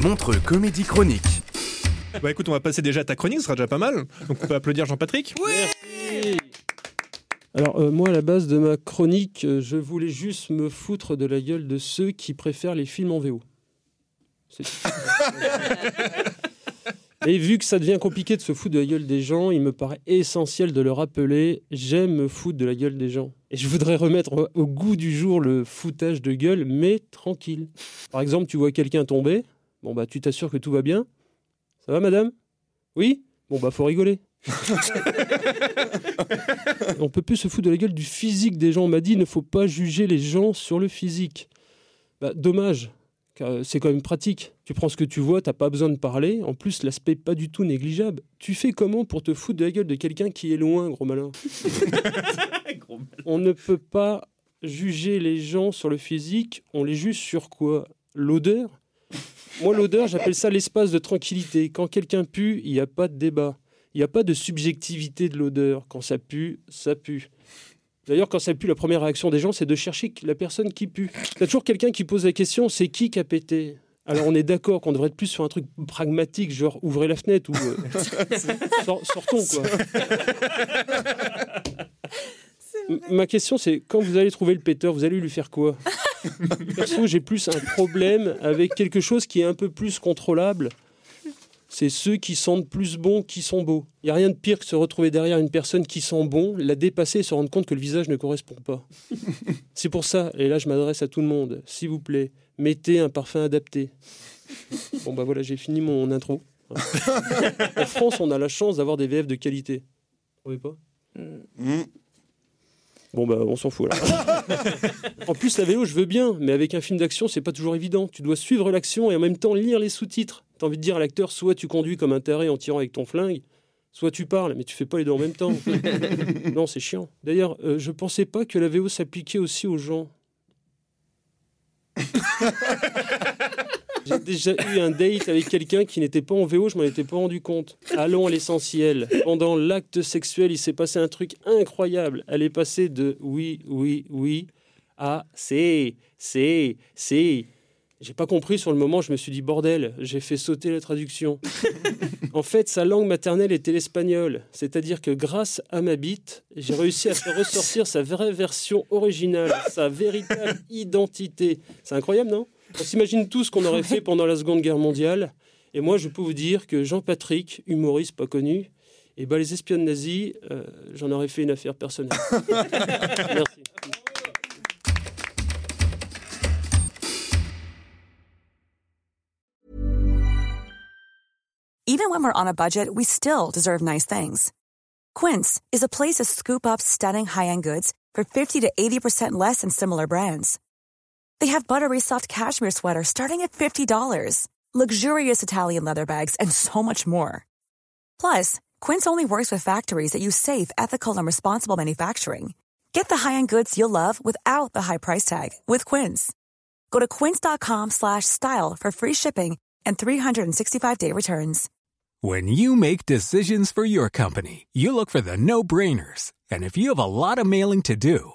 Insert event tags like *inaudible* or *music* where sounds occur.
Montre Comédie Chronique. Bah écoute, on va passer déjà à ta chronique, ce sera déjà pas mal. Donc on peut applaudir Jean-Patrick. Alors euh, moi, à la base de ma chronique, euh, je voulais juste me foutre de la gueule de ceux qui préfèrent les films en VO. C'est- *laughs* Et vu que ça devient compliqué de se foutre de la gueule des gens, il me paraît essentiel de le rappeler, j'aime me foutre de la gueule des gens. Et je voudrais remettre au- au goût du jour le foutage de gueule, mais tranquille. Par exemple, tu vois quelqu'un tomber, bon bah tu t'assures que tout va bien. Ça va madame? Oui? Bon bah faut rigoler. *laughs* On peut plus se foutre de la gueule du physique des gens. On m'a dit il ne faut pas juger les gens sur le physique. Bah, dommage, car euh, c'est quand même pratique. Tu prends ce que tu vois, t'as pas besoin de parler. En plus, l'aspect pas du tout négligeable. Tu fais comment pour te foutre de la gueule de quelqu'un qui est loin, gros malin *laughs* On ne peut pas juger les gens sur le physique. On les juge sur quoi? L'odeur? Moi, l'odeur, j'appelle ça l'espace de tranquillité. Quand quelqu'un pue, il n'y a pas de débat. Il n'y a pas de subjectivité de l'odeur. Quand ça pue, ça pue. D'ailleurs, quand ça pue, la première réaction des gens, c'est de chercher la personne qui pue. T'as toujours quelqu'un qui pose la question, c'est qui qui a pété? Alors on est d'accord qu'on devrait être plus sur un truc pragmatique, genre ouvrez la fenêtre ou euh, *laughs* sor- sortons quoi. *laughs* Ma question c'est quand vous allez trouver le péteur, vous allez lui faire quoi? *laughs* Perso, j'ai plus un problème avec quelque chose qui est un peu plus contrôlable. C'est ceux qui sentent plus bon, qui sont beaux. Il n'y a rien de pire que se retrouver derrière une personne qui sent bon, la dépasser et se rendre compte que le visage ne correspond pas. *laughs* C'est pour ça, et là je m'adresse à tout le monde, s'il vous plaît, mettez un parfum adapté. Bon bah voilà, j'ai fini mon intro. *laughs* en France, on a la chance d'avoir des VF de qualité. Vous trouvez pas? Bon bah on s'en fout là. *laughs* en plus la vélo je veux bien, mais avec un film d'action c'est pas toujours évident. Tu dois suivre l'action et en même temps lire les sous-titres. T'as envie de dire à l'acteur soit tu conduis comme un taré en tirant avec ton flingue, soit tu parles, mais tu fais pas les deux en même temps. *laughs* non c'est chiant. D'ailleurs euh, je pensais pas que la VO s'appliquait aussi aux gens. *laughs* J'ai déjà eu un date avec quelqu'un qui n'était pas en VO, je m'en étais pas rendu compte. Allons à l'essentiel. Pendant l'acte sexuel, il s'est passé un truc incroyable. Elle est passée de oui, oui, oui à c'est, c'est, c'est. J'ai pas compris sur le moment, je me suis dit bordel, j'ai fait sauter la traduction. *laughs* en fait, sa langue maternelle était l'espagnol, c'est-à-dire que grâce à ma bite, j'ai réussi à faire ressortir sa vraie version originale, sa véritable identité. C'est incroyable, non? On s'imagine tout ce qu'on aurait *laughs* fait pendant la Seconde Guerre mondiale. Et moi, je peux vous dire que Jean-Patrick, humoriste pas connu, et ben les espionnes nazis, euh, j'en aurais fait une affaire personnelle. *laughs* Merci. Even when we're on a budget, we still deserve nice things. Quince is a place to scoop up stunning high-end goods for 50 to 80% less than similar brands. They have buttery soft cashmere sweaters starting at $50, luxurious Italian leather bags, and so much more. Plus, Quince only works with factories that use safe, ethical, and responsible manufacturing. Get the high-end goods you'll love without the high price tag with Quince. Go to quince.com slash style for free shipping and 365-day returns. When you make decisions for your company, you look for the no-brainers. And if you have a lot of mailing to do,